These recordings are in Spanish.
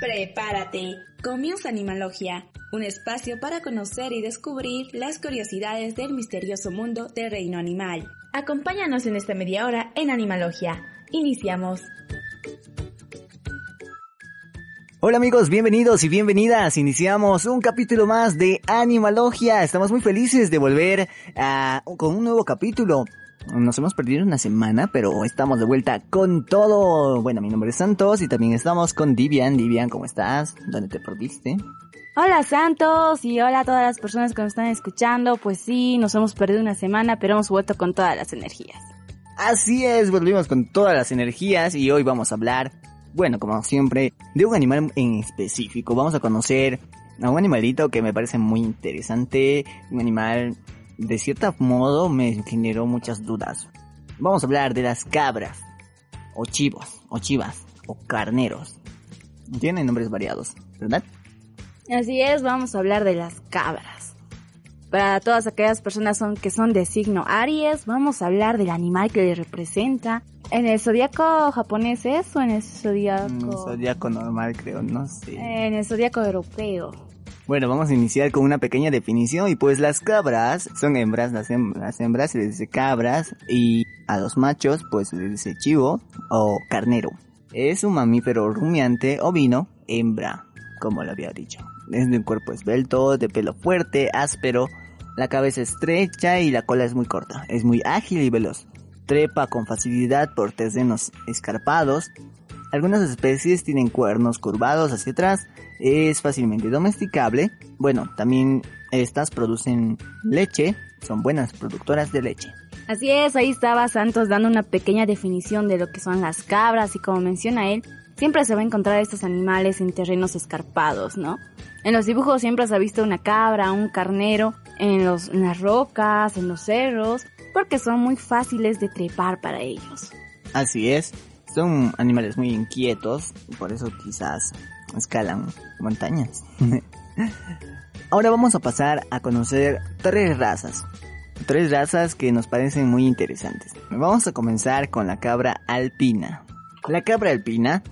Prepárate. Comienza Animalogia, un espacio para conocer y descubrir las curiosidades del misterioso mundo del reino animal. Acompáñanos en esta media hora en Animalogia. Iniciamos. Hola amigos, bienvenidos y bienvenidas. Iniciamos un capítulo más de Animalogia. Estamos muy felices de volver a, con un nuevo capítulo. Nos hemos perdido una semana, pero estamos de vuelta con todo. Bueno, mi nombre es Santos y también estamos con Divian. Divian, ¿cómo estás? ¿Dónde te perdiste? Hola Santos y hola a todas las personas que nos están escuchando. Pues sí, nos hemos perdido una semana, pero hemos vuelto con todas las energías. Así es, volvimos con todas las energías y hoy vamos a hablar, bueno, como siempre, de un animal en específico. Vamos a conocer a un animalito que me parece muy interesante, un animal de cierto modo me generó muchas dudas. Vamos a hablar de las cabras, o chivos, o chivas, o carneros. Tienen nombres variados, ¿verdad? Así es, vamos a hablar de las cabras. Para todas aquellas personas son, que son de signo Aries, vamos a hablar del animal que le representa. ¿En el zodiaco japonés es o en el zodiaco? En el zodiaco normal creo, no sé. En el zodiaco europeo. Bueno, vamos a iniciar con una pequeña definición y pues las cabras son hembras, las, hembras se les dice cabras y a los machos pues se les dice chivo o carnero. Es un mamífero rumiante ovino, hembra, como lo había dicho. Es de un cuerpo esbelto, de pelo fuerte, áspero, la cabeza estrecha y la cola es muy corta. Es muy ágil y veloz. Trepa con facilidad por terrenos escarpados, algunas especies tienen cuernos curvados hacia atrás, es fácilmente domesticable. Bueno, también estas producen leche, son buenas productoras de leche. Así es, ahí estaba Santos dando una pequeña definición de lo que son las cabras y como menciona él, siempre se va a encontrar estos animales en terrenos escarpados, ¿no? En los dibujos siempre se ha visto una cabra, un carnero, en, los, en las rocas, en los cerros, porque son muy fáciles de trepar para ellos. Así es, son animales muy inquietos, por eso quizás escalan montañas. Ahora vamos a pasar a conocer tres razas. Tres razas que nos parecen muy interesantes. Vamos a comenzar con la cabra alpina. La cabra alpina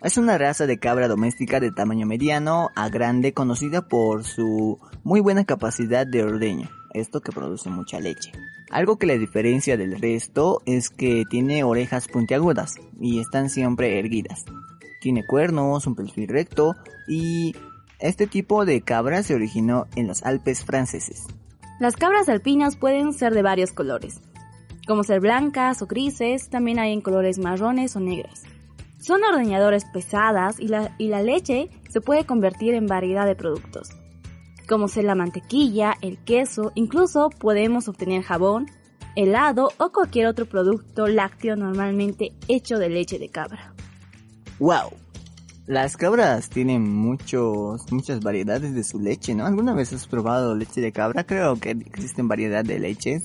es una raza de cabra doméstica de tamaño mediano a grande conocida por su muy buena capacidad de ordeño, esto que produce mucha leche. Algo que la diferencia del resto es que tiene orejas puntiagudas y están siempre erguidas. Tiene cuernos, un perfil recto y este tipo de cabra se originó en los Alpes franceses. Las cabras alpinas pueden ser de varios colores, como ser blancas o grises, también hay en colores marrones o negras. Son ordeñadores pesadas y la, y la leche se puede convertir en variedad de productos como ser la mantequilla, el queso, incluso podemos obtener jabón, helado o cualquier otro producto lácteo normalmente hecho de leche de cabra. ¡Wow! Las cabras tienen muchos, muchas variedades de su leche, ¿no? ¿Alguna vez has probado leche de cabra? Creo que existen variedad de leches.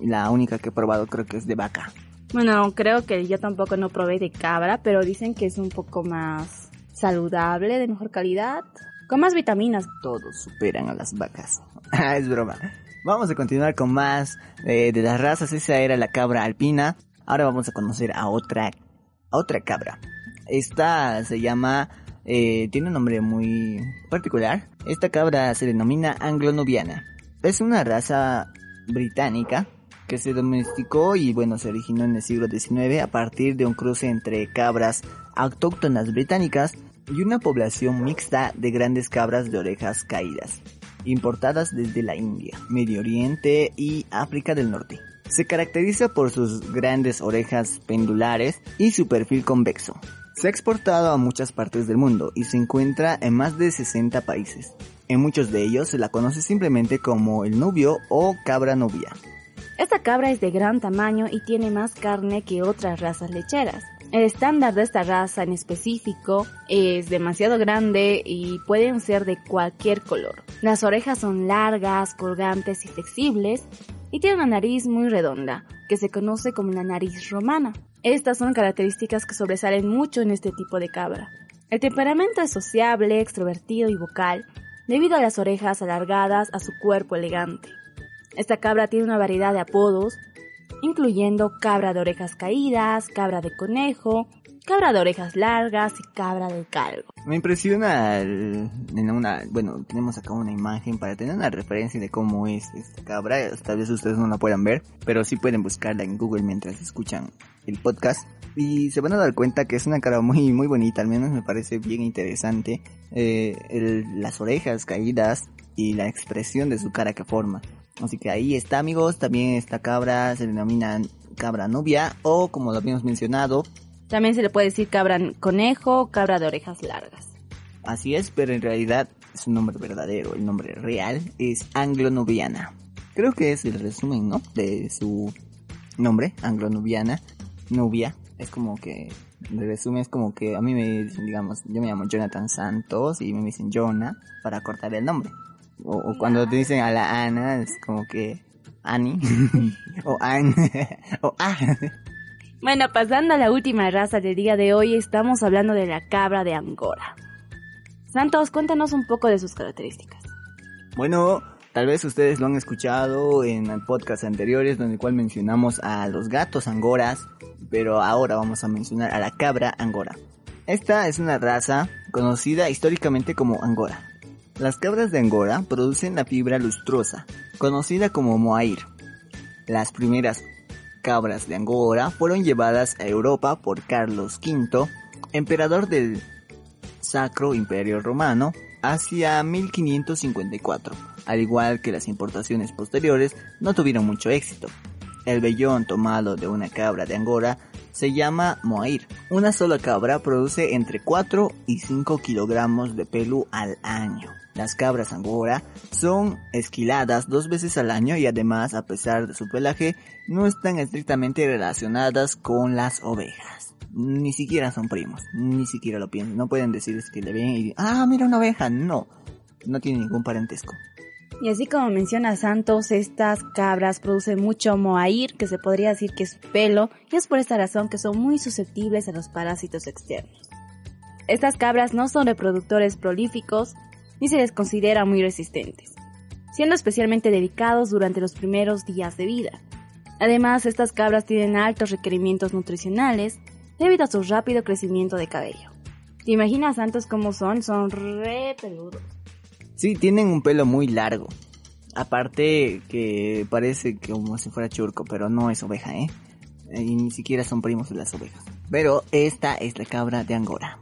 La única que he probado creo que es de vaca. Bueno, creo que yo tampoco no probé de cabra, pero dicen que es un poco más saludable, de mejor calidad. Con más vitaminas. Todos superan a las vacas. Ah, es broma. Vamos a continuar con más eh, de las razas. Esa era la cabra alpina. Ahora vamos a conocer a otra, otra cabra. Esta se llama, eh, tiene un nombre muy particular. Esta cabra se denomina anglo-nubiana. Es una raza británica que se domesticó y bueno, se originó en el siglo XIX a partir de un cruce entre cabras autóctonas británicas y una población mixta de grandes cabras de orejas caídas, importadas desde la India, Medio Oriente y África del Norte. Se caracteriza por sus grandes orejas pendulares y su perfil convexo. Se ha exportado a muchas partes del mundo y se encuentra en más de 60 países. En muchos de ellos se la conoce simplemente como el nubio o cabra nubia. Esta cabra es de gran tamaño y tiene más carne que otras razas lecheras. El estándar de esta raza en específico es demasiado grande y pueden ser de cualquier color. Las orejas son largas, colgantes y flexibles y tiene una nariz muy redonda, que se conoce como la nariz romana. Estas son características que sobresalen mucho en este tipo de cabra. El temperamento es sociable, extrovertido y vocal, debido a las orejas alargadas a su cuerpo elegante. Esta cabra tiene una variedad de apodos, incluyendo cabra de orejas caídas, cabra de conejo, cabra de orejas largas y cabra de calvo. Me impresiona bueno, tenemos acá una imagen para tener una referencia de cómo es esta cabra, tal vez ustedes no la puedan ver, pero sí pueden buscarla en Google mientras escuchan el podcast y se van a dar cuenta que es una cara muy muy bonita, al menos me parece bien interesante eh, las orejas caídas y la expresión de su cara que forma. Así que ahí está amigos, también esta cabra se denomina cabra nubia o como lo habíamos mencionado. También se le puede decir cabra conejo, cabra de orejas largas. Así es, pero en realidad su nombre verdadero, el nombre real es anglo-nubiana. Creo que es el resumen, ¿no? De su nombre, anglo-nubiana, nubia. Es como que, el resumen es como que a mí me dicen, digamos, yo me llamo Jonathan Santos y me dicen Jonah para cortar el nombre. O, cuando te dicen a la Ana, es como que Ani. o An. o A. Bueno, pasando a la última raza del día de hoy, estamos hablando de la cabra de Angora. Santos, cuéntanos un poco de sus características. Bueno, tal vez ustedes lo han escuchado en podcast anteriores, donde cual mencionamos a los gatos angoras, pero ahora vamos a mencionar a la cabra angora. Esta es una raza conocida históricamente como angora. Las cabras de Angora producen la fibra lustrosa, conocida como mohair. Las primeras cabras de Angora fueron llevadas a Europa por Carlos V, emperador del Sacro Imperio Romano, hacia 1554. Al igual que las importaciones posteriores, no tuvieron mucho éxito. El vellón tomado de una cabra de Angora se llama mohair. Una sola cabra produce entre 4 y 5 kilogramos de pelo al año. Las cabras angora son esquiladas dos veces al año y además, a pesar de su pelaje, no están estrictamente relacionadas con las ovejas. Ni siquiera son primos, ni siquiera lo piensan. No pueden decir que le ven y ah, mira una oveja. No, no tiene ningún parentesco. Y así como menciona Santos, estas cabras producen mucho mohair, que se podría decir que es pelo, y es por esta razón que son muy susceptibles a los parásitos externos. Estas cabras no son reproductores prolíficos, ni se les considera muy resistentes, siendo especialmente dedicados durante los primeros días de vida. Además, estas cabras tienen altos requerimientos nutricionales debido a su rápido crecimiento de cabello. ¿Te imaginas santos como son? Son re peludos. Sí, tienen un pelo muy largo. Aparte que parece como si fuera churco, pero no es oveja, ¿eh? Y ni siquiera son primos de las ovejas. Pero esta es la cabra de Angora.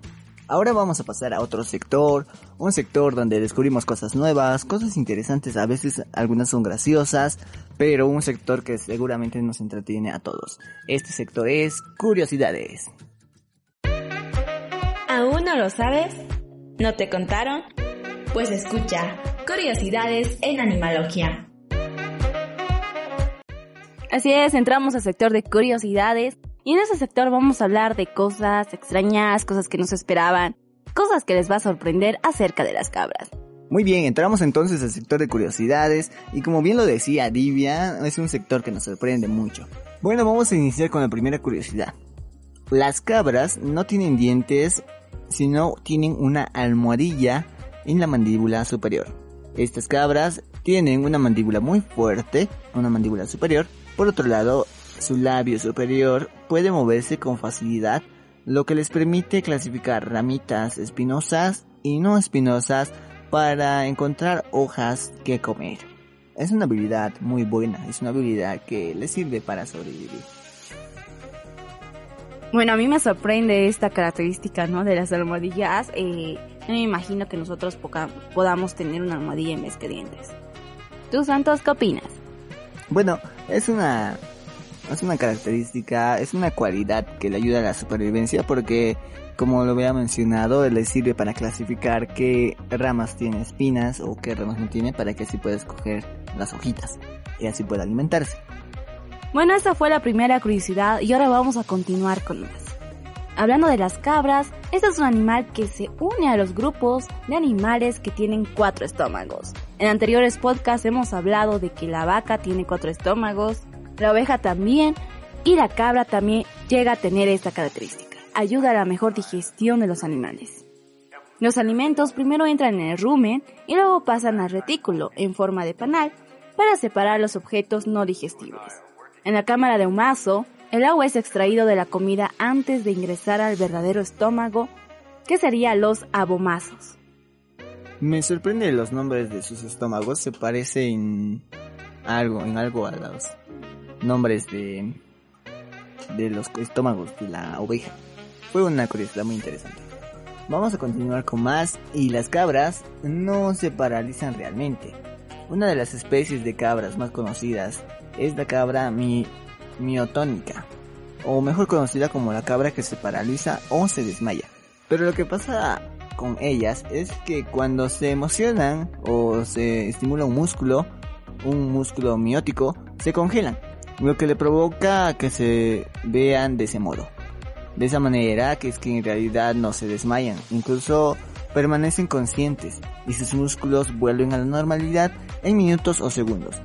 Ahora vamos a pasar a otro sector, un sector donde descubrimos cosas nuevas, cosas interesantes, a veces algunas son graciosas, pero un sector que seguramente nos entretiene a todos. Este sector es curiosidades. ¿Aún no lo sabes? ¿No te contaron? Pues escucha, curiosidades en animalogía. Así es, entramos al sector de curiosidades y en ese sector vamos a hablar de cosas extrañas, cosas que no se esperaban, cosas que les va a sorprender acerca de las cabras. Muy bien, entramos entonces al sector de curiosidades y como bien lo decía Divia, es un sector que nos sorprende mucho. Bueno, vamos a iniciar con la primera curiosidad. Las cabras no tienen dientes, sino tienen una almohadilla en la mandíbula superior. Estas cabras tienen una mandíbula muy fuerte, una mandíbula superior. Por otro lado, su labio superior puede moverse con facilidad, lo que les permite clasificar ramitas espinosas y no espinosas para encontrar hojas que comer. Es una habilidad muy buena, es una habilidad que les sirve para sobrevivir. Bueno, a mí me sorprende esta característica, ¿no? De las almohadillas. Eh, no me imagino que nosotros podamos tener una almohadilla en vez que dientes. ¿Tú, Santos, qué opinas? Bueno, es una es una característica, es una cualidad que le ayuda a la supervivencia porque, como lo había mencionado, le sirve para clasificar qué ramas tiene espinas o qué ramas no tiene para que así pueda escoger las hojitas y así pueda alimentarse. Bueno, esta fue la primera curiosidad y ahora vamos a continuar con más. Hablando de las cabras, este es un animal que se une a los grupos de animales que tienen cuatro estómagos. En anteriores podcasts hemos hablado de que la vaca tiene cuatro estómagos, la oveja también y la cabra también llega a tener esta característica. Ayuda a la mejor digestión de los animales. Los alimentos primero entran en el rumen y luego pasan al retículo en forma de panal para separar los objetos no digestibles. En la cámara de humazo, el agua es extraído de la comida antes de ingresar al verdadero estómago, que serían los abomazos. Me sorprende los nombres de sus estómagos, se parecen algo, en algo a los nombres de, de los estómagos de la oveja. Fue una curiosidad muy interesante. Vamos a continuar con más y las cabras no se paralizan realmente. Una de las especies de cabras más conocidas es la cabra mi miotónica, o mejor conocida como la cabra que se paraliza o se desmaya. Pero lo que pasa con ellas es que cuando se emocionan o se estimula un músculo, un músculo miótico, se congelan, lo que le provoca que se vean de ese modo. De esa manera que es que en realidad no se desmayan, incluso permanecen conscientes y sus músculos vuelven a la normalidad en minutos o segundos.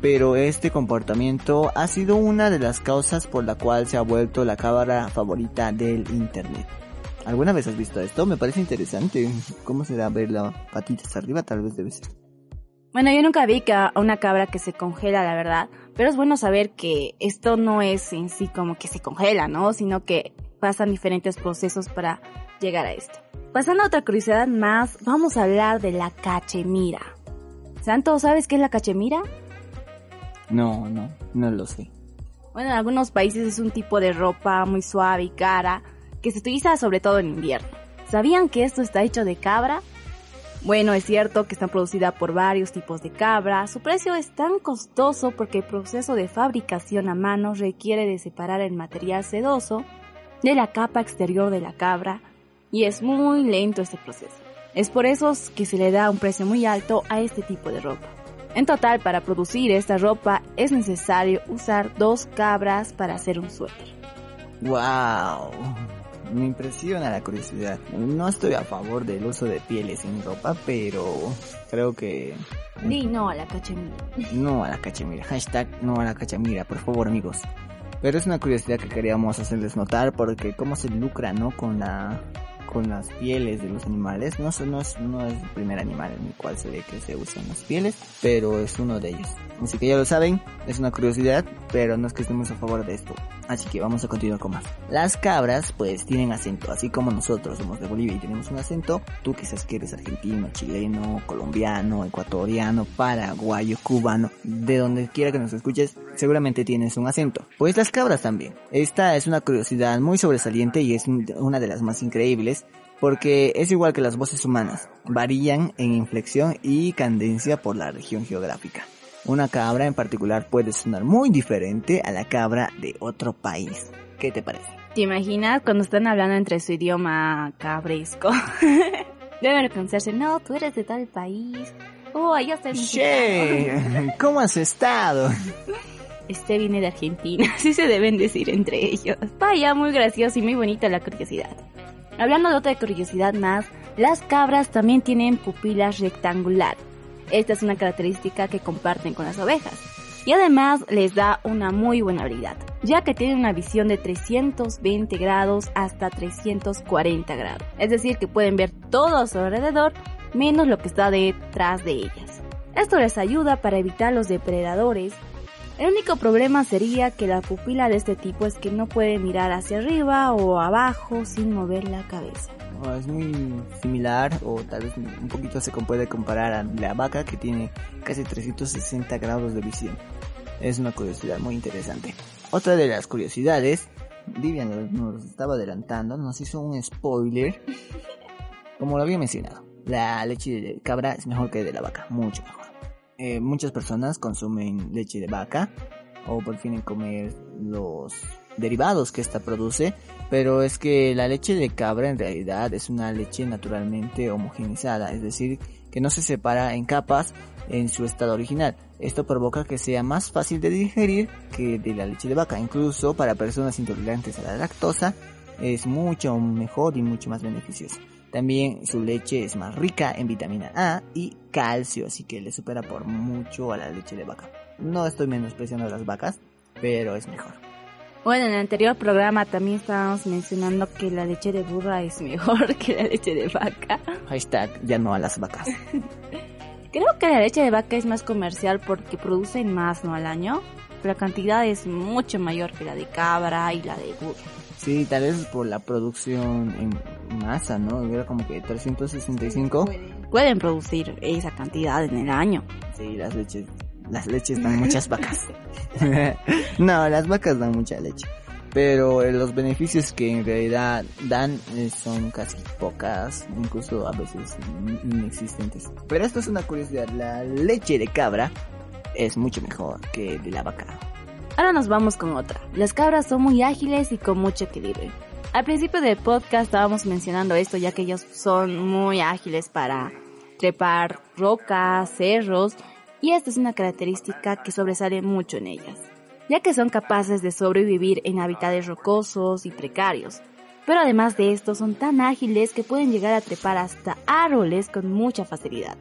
Pero este comportamiento ha sido una de las causas por la cual se ha vuelto la cabra favorita del internet. ¿Alguna vez has visto esto? Me parece interesante. ¿Cómo será ver la patita hasta arriba? Tal vez debe ser. Bueno, yo nunca vi a una cabra que se congela, la verdad. Pero es bueno saber que esto no es en sí como que se congela, ¿no? Sino que pasan diferentes procesos para llegar a esto. Pasando a otra curiosidad más, vamos a hablar de la cachemira. Santo, ¿sabes qué es la cachemira? No, no, no lo sé. Bueno, en algunos países es un tipo de ropa muy suave y cara que se utiliza sobre todo en invierno. ¿Sabían que esto está hecho de cabra? Bueno, es cierto que está producida por varios tipos de cabra. Su precio es tan costoso porque el proceso de fabricación a mano requiere de separar el material sedoso de la capa exterior de la cabra y es muy lento este proceso. Es por eso que se le da un precio muy alto a este tipo de ropa. En total, para producir esta ropa es necesario usar dos cabras para hacer un suéter. ¡Wow! Me impresiona la curiosidad. No estoy a favor del uso de pieles en ropa, pero creo que... Di no a la cachemira. No a la cachemira. Hashtag no a la cachemira, por favor amigos. Pero es una curiosidad que queríamos hacerles notar porque cómo se lucra, ¿no? Con la con las pieles de los animales. No, no, es, no es el primer animal en el cual se ve que se usan las pieles, pero es uno de ellos. Así que ya lo saben, es una curiosidad, pero no es que estemos a favor de esto. Así que vamos a continuar con más. Las cabras pues tienen acento, así como nosotros somos de Bolivia y tenemos un acento, tú quizás que eres argentino, chileno, colombiano, ecuatoriano, paraguayo, cubano, de donde quiera que nos escuches, seguramente tienes un acento. Pues las cabras también. Esta es una curiosidad muy sobresaliente y es una de las más increíbles porque es igual que las voces humanas, varían en inflexión y cadencia por la región geográfica. Una cabra en particular puede sonar muy diferente a la cabra de otro país. ¿Qué te parece? ¿Te imaginas cuando están hablando entre su idioma cabresco? Deben reconocerse, no, tú eres de tal país. Oh, allá está el ¿Cómo has estado? Este viene de Argentina, así se deben decir entre ellos. Vaya, muy gracioso y muy bonita la curiosidad. Hablando de otra curiosidad más, las cabras también tienen pupilas rectangulares. Esta es una característica que comparten con las ovejas. Y además les da una muy buena habilidad, ya que tienen una visión de 320 grados hasta 340 grados. Es decir, que pueden ver todo a su alrededor, menos lo que está detrás de ellas. Esto les ayuda para evitar los depredadores. El único problema sería que la pupila de este tipo es que no puede mirar hacia arriba o abajo sin mover la cabeza. es muy similar o tal vez un poquito se puede comparar a la vaca que tiene casi 360 grados de visión. Es una curiosidad muy interesante. Otra de las curiosidades, Vivian nos estaba adelantando, nos hizo un spoiler. Como lo había mencionado, la leche de cabra es mejor que de la vaca, mucho mejor. Eh, muchas personas consumen leche de vaca o prefieren comer los derivados que esta produce, pero es que la leche de cabra en realidad es una leche naturalmente homogenizada, es decir, que no se separa en capas en su estado original. Esto provoca que sea más fácil de digerir que de la leche de vaca, incluso para personas intolerantes a la lactosa es mucho mejor y mucho más beneficioso. También su leche es más rica en vitamina A y calcio, así que le supera por mucho a la leche de vaca. No estoy menospreciando a las vacas, pero es mejor. Bueno, en el anterior programa también estábamos mencionando que la leche de burra es mejor que la leche de vaca. Hashtag ya no a las vacas. Creo que la leche de vaca es más comercial porque producen más, ¿no? Al año. la cantidad es mucho mayor que la de cabra y la de burro. Sí, tal vez por la producción en masa, ¿no? Era como que 365. Pueden producir esa cantidad en el año. Sí, las leches, las leches dan muchas vacas. no, las vacas dan mucha leche. Pero eh, los beneficios que en realidad dan eh, son casi pocas, incluso a veces inexistentes. Pero esto es una curiosidad, la leche de cabra es mucho mejor que de la vaca. Ahora nos vamos con otra. Las cabras son muy ágiles y con mucho equilibrio. Al principio del podcast estábamos mencionando esto ya que ellos son muy ágiles para trepar rocas, cerros y esta es una característica que sobresale mucho en ellas, ya que son capaces de sobrevivir en hábitats rocosos y precarios. Pero además de esto son tan ágiles que pueden llegar a trepar hasta árboles con mucha facilidad.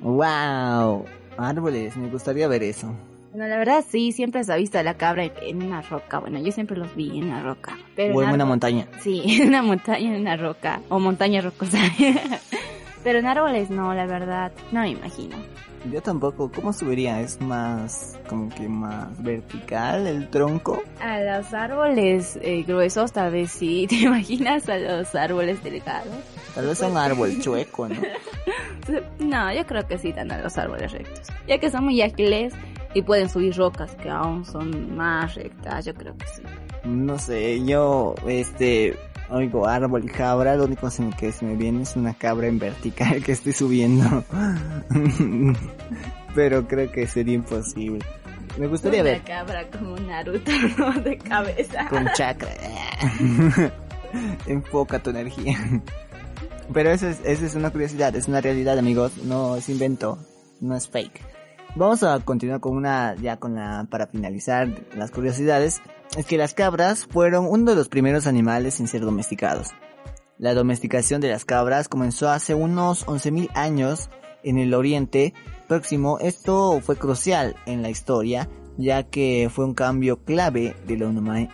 ¡Wow! Árboles, me gustaría ver eso. Bueno, la verdad sí, siempre se ha visto a la cabra en una roca. Bueno, yo siempre los vi en una roca. Pero o en, una montaña. Sí, en una montaña, en una roca. O montaña rocosa. pero en árboles no, la verdad. No me imagino. Yo tampoco. ¿Cómo subiría? ¿Es más, como que más vertical el tronco? A los árboles eh, gruesos tal vez sí. ¿Te imaginas a los árboles delgados? Tal vez un árbol chueco, ¿no? no, yo creo que sí dan a los árboles rectos. Ya que son muy ágiles y pueden subir rocas que aún son más rectas, yo creo que sí. No sé, yo, este, oigo árbol y cabra, lo único que se me viene es una cabra en vertical que estoy subiendo. Pero creo que sería imposible. Me gustaría una ver. cabra como Naruto de cabeza. Con chakra. Enfoca tu energía. Pero eso es, eso es una curiosidad, es una realidad amigos, no es invento, no es fake. Vamos a continuar con una, ya con la, para finalizar las curiosidades, es que las cabras fueron uno de los primeros animales en ser domesticados. La domesticación de las cabras comenzó hace unos 11.000 años en el Oriente Próximo. Esto fue crucial en la historia, ya que fue un cambio clave de la,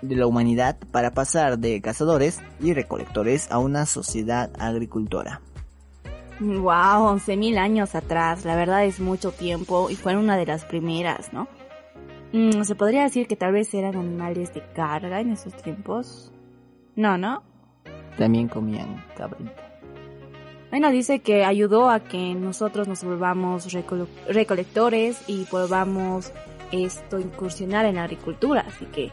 de la humanidad para pasar de cazadores y recolectores a una sociedad agricultora. Wow, 11.000 años atrás, la verdad es mucho tiempo y fueron una de las primeras, ¿no? Mm, Se podría decir que tal vez eran animales de carga en esos tiempos. No, ¿no? También comían cabrita. Bueno, dice que ayudó a que nosotros nos volvamos recolectores y volvamos esto incursionar en la agricultura, así que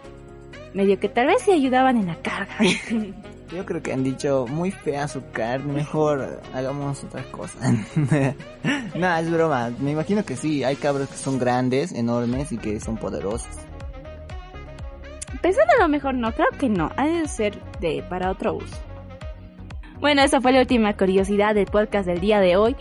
medio que tal vez sí ayudaban en la carga. Yo creo que han dicho muy fea su carne, mejor hagamos otra cosa. no, es broma. Me imagino que sí, hay cabros que son grandes, enormes y que son poderosos. Pensando a lo mejor no, creo que no, ha de ser de para otro uso. Bueno, esa fue la última curiosidad del podcast del día de hoy.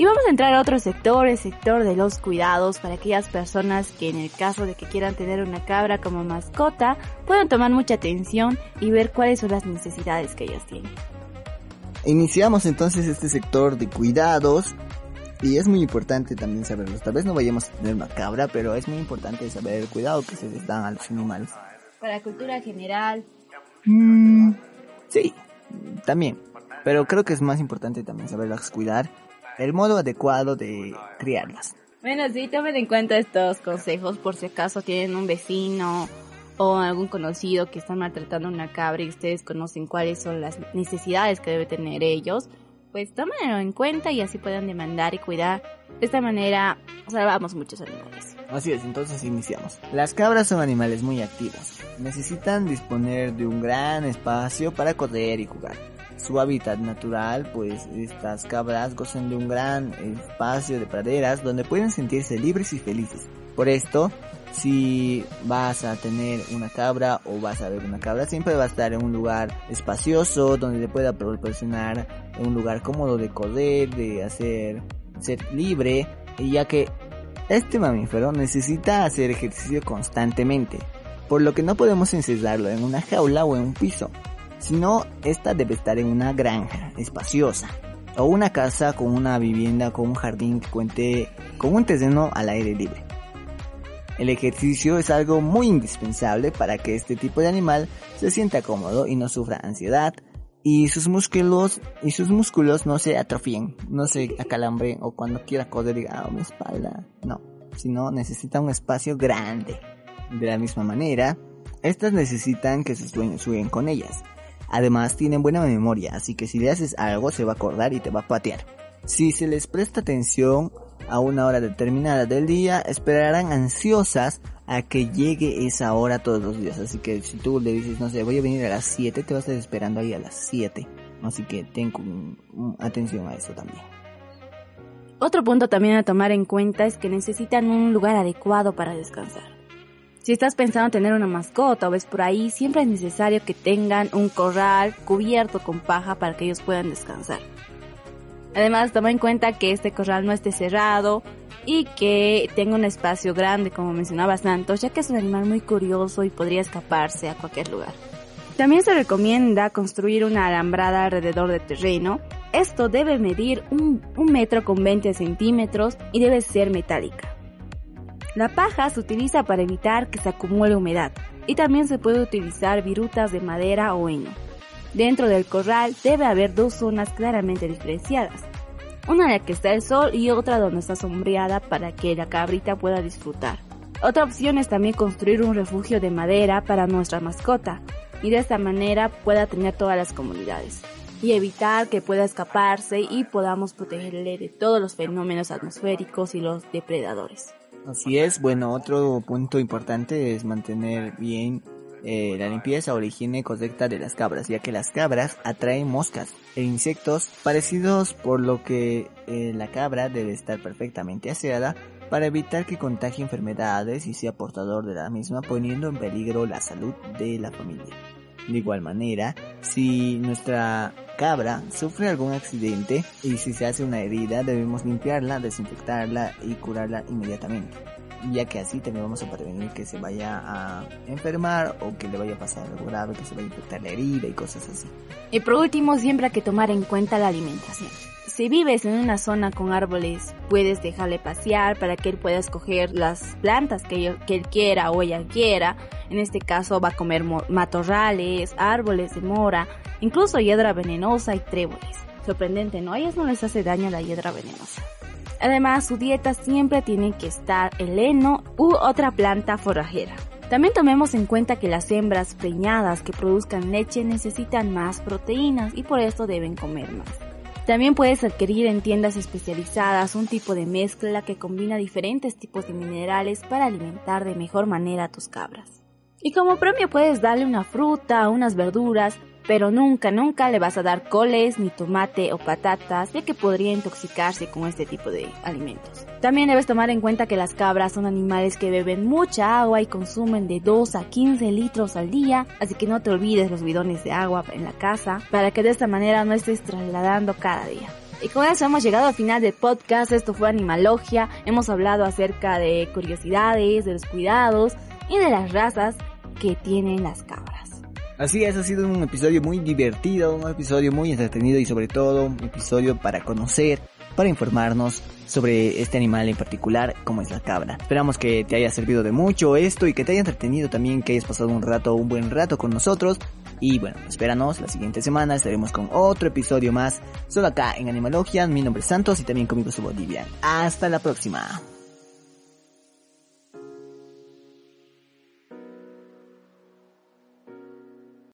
Y vamos a entrar a otro sector, el sector de los cuidados para aquellas personas que en el caso de que quieran tener una cabra como mascota, puedan tomar mucha atención y ver cuáles son las necesidades que ellas tienen. Iniciamos entonces este sector de cuidados y es muy importante también saberlo. Tal vez no vayamos a tener una cabra, pero es muy importante saber el cuidado que se les da a los animales. Para cultura general. Mm, sí, también. Pero creo que es más importante también saberlas cuidar el modo adecuado de criarlas. Bueno, sí, tomen en cuenta estos consejos por si acaso tienen un vecino o algún conocido que están maltratando a una cabra y ustedes conocen cuáles son las necesidades que debe tener ellos, pues tómenlo en cuenta y así puedan demandar y cuidar. De esta manera salvamos muchos animales. Así es, entonces iniciamos. Las cabras son animales muy activos. Necesitan disponer de un gran espacio para correr y jugar su hábitat natural, pues estas cabras gozan de un gran espacio de praderas donde pueden sentirse libres y felices. Por esto, si vas a tener una cabra o vas a ver una cabra, siempre va a estar en un lugar espacioso donde te pueda proporcionar un lugar cómodo de correr, de hacer ser libre, y ya que este mamífero necesita hacer ejercicio constantemente, por lo que no podemos encerrarlo en una jaula o en un piso sino esta debe estar en una granja espaciosa o una casa con una vivienda con un jardín que cuente con un terreno al aire libre. El ejercicio es algo muy indispensable para que este tipo de animal se sienta cómodo y no sufra ansiedad y sus músculos y sus músculos no se atrofien, no se acalambren o cuando quiera correr diga, ah, mi espalda. No, sino necesitan un espacio grande. De la misma manera, estas necesitan que sus dueños jueguen con ellas. Además tienen buena memoria, así que si le haces algo se va a acordar y te va a patear. Si se les presta atención a una hora determinada del día, esperarán ansiosas a que llegue esa hora todos los días. Así que si tú le dices, no sé, voy a venir a las 7, te vas a estar esperando ahí a las 7. Así que ten atención a eso también. Otro punto también a tomar en cuenta es que necesitan un lugar adecuado para descansar. Si estás pensando tener una mascota o ves por ahí, siempre es necesario que tengan un corral cubierto con paja para que ellos puedan descansar. Además, toma en cuenta que este corral no esté cerrado y que tenga un espacio grande, como mencionaba Santos, ya que es un animal muy curioso y podría escaparse a cualquier lugar. También se recomienda construir una alambrada alrededor del terreno. Esto debe medir un, metro con 20 centímetros y debe ser metálica. La paja se utiliza para evitar que se acumule humedad y también se puede utilizar virutas de madera o heno. Dentro del corral debe haber dos zonas claramente diferenciadas, una en la que está el sol y otra donde está sombreada para que la cabrita pueda disfrutar. Otra opción es también construir un refugio de madera para nuestra mascota y de esta manera pueda tener todas las comunidades y evitar que pueda escaparse y podamos protegerle de todos los fenómenos atmosféricos y los depredadores. Así es, bueno, otro punto importante es mantener bien eh, la limpieza o la higiene correcta de las cabras, ya que las cabras atraen moscas e insectos parecidos, por lo que eh, la cabra debe estar perfectamente aseada para evitar que contagie enfermedades y sea portador de la misma, poniendo en peligro la salud de la familia. De igual manera, si nuestra cabra sufre algún accidente y si se hace una herida, debemos limpiarla, desinfectarla y curarla inmediatamente ya que así también vamos a prevenir que se vaya a enfermar o que le vaya a pasar algo grave, que se vaya a infectar la herida y cosas así. Y por último, siempre hay que tomar en cuenta la alimentación. Si vives en una zona con árboles, puedes dejarle pasear para que él pueda escoger las plantas que, él quiera o ella quiera. En este caso va a comer matorrales, árboles de mora, incluso hiedra venenosa y tréboles. Sorprendente, ¿no? A ellas no les hace daño la hiedra venenosa. Además, su dieta siempre tiene que estar el heno u otra planta forrajera. También tomemos en cuenta que las hembras preñadas que produzcan leche necesitan más proteínas y por esto deben comer más. También puedes adquirir en tiendas especializadas un tipo de mezcla que combina diferentes tipos de minerales para alimentar de mejor manera a tus cabras. Y como premio puedes darle una fruta, unas verduras pero nunca, nunca le vas a dar coles, ni tomate o patatas, ya que podría intoxicarse con este tipo de alimentos. También debes tomar en cuenta que las cabras son animales que beben mucha agua y consumen de 2 a 15 litros al día, así que no te olvides los bidones de agua en la casa, para que de esta manera no estés trasladando cada día. Y con eso hemos llegado al final del podcast, esto fue Animalogia, hemos hablado acerca de curiosidades, de los cuidados y de las razas que tienen las cabras. Así es, ha sido un episodio muy divertido, un episodio muy entretenido y sobre todo un episodio para conocer, para informarnos sobre este animal en particular como es la cabra. Esperamos que te haya servido de mucho esto y que te haya entretenido también, que hayas pasado un rato, un buen rato con nosotros. Y bueno, espéranos, la siguiente semana estaremos con otro episodio más, solo acá en Animalogia. Mi nombre es Santos y también conmigo su Bolivia. Hasta la próxima.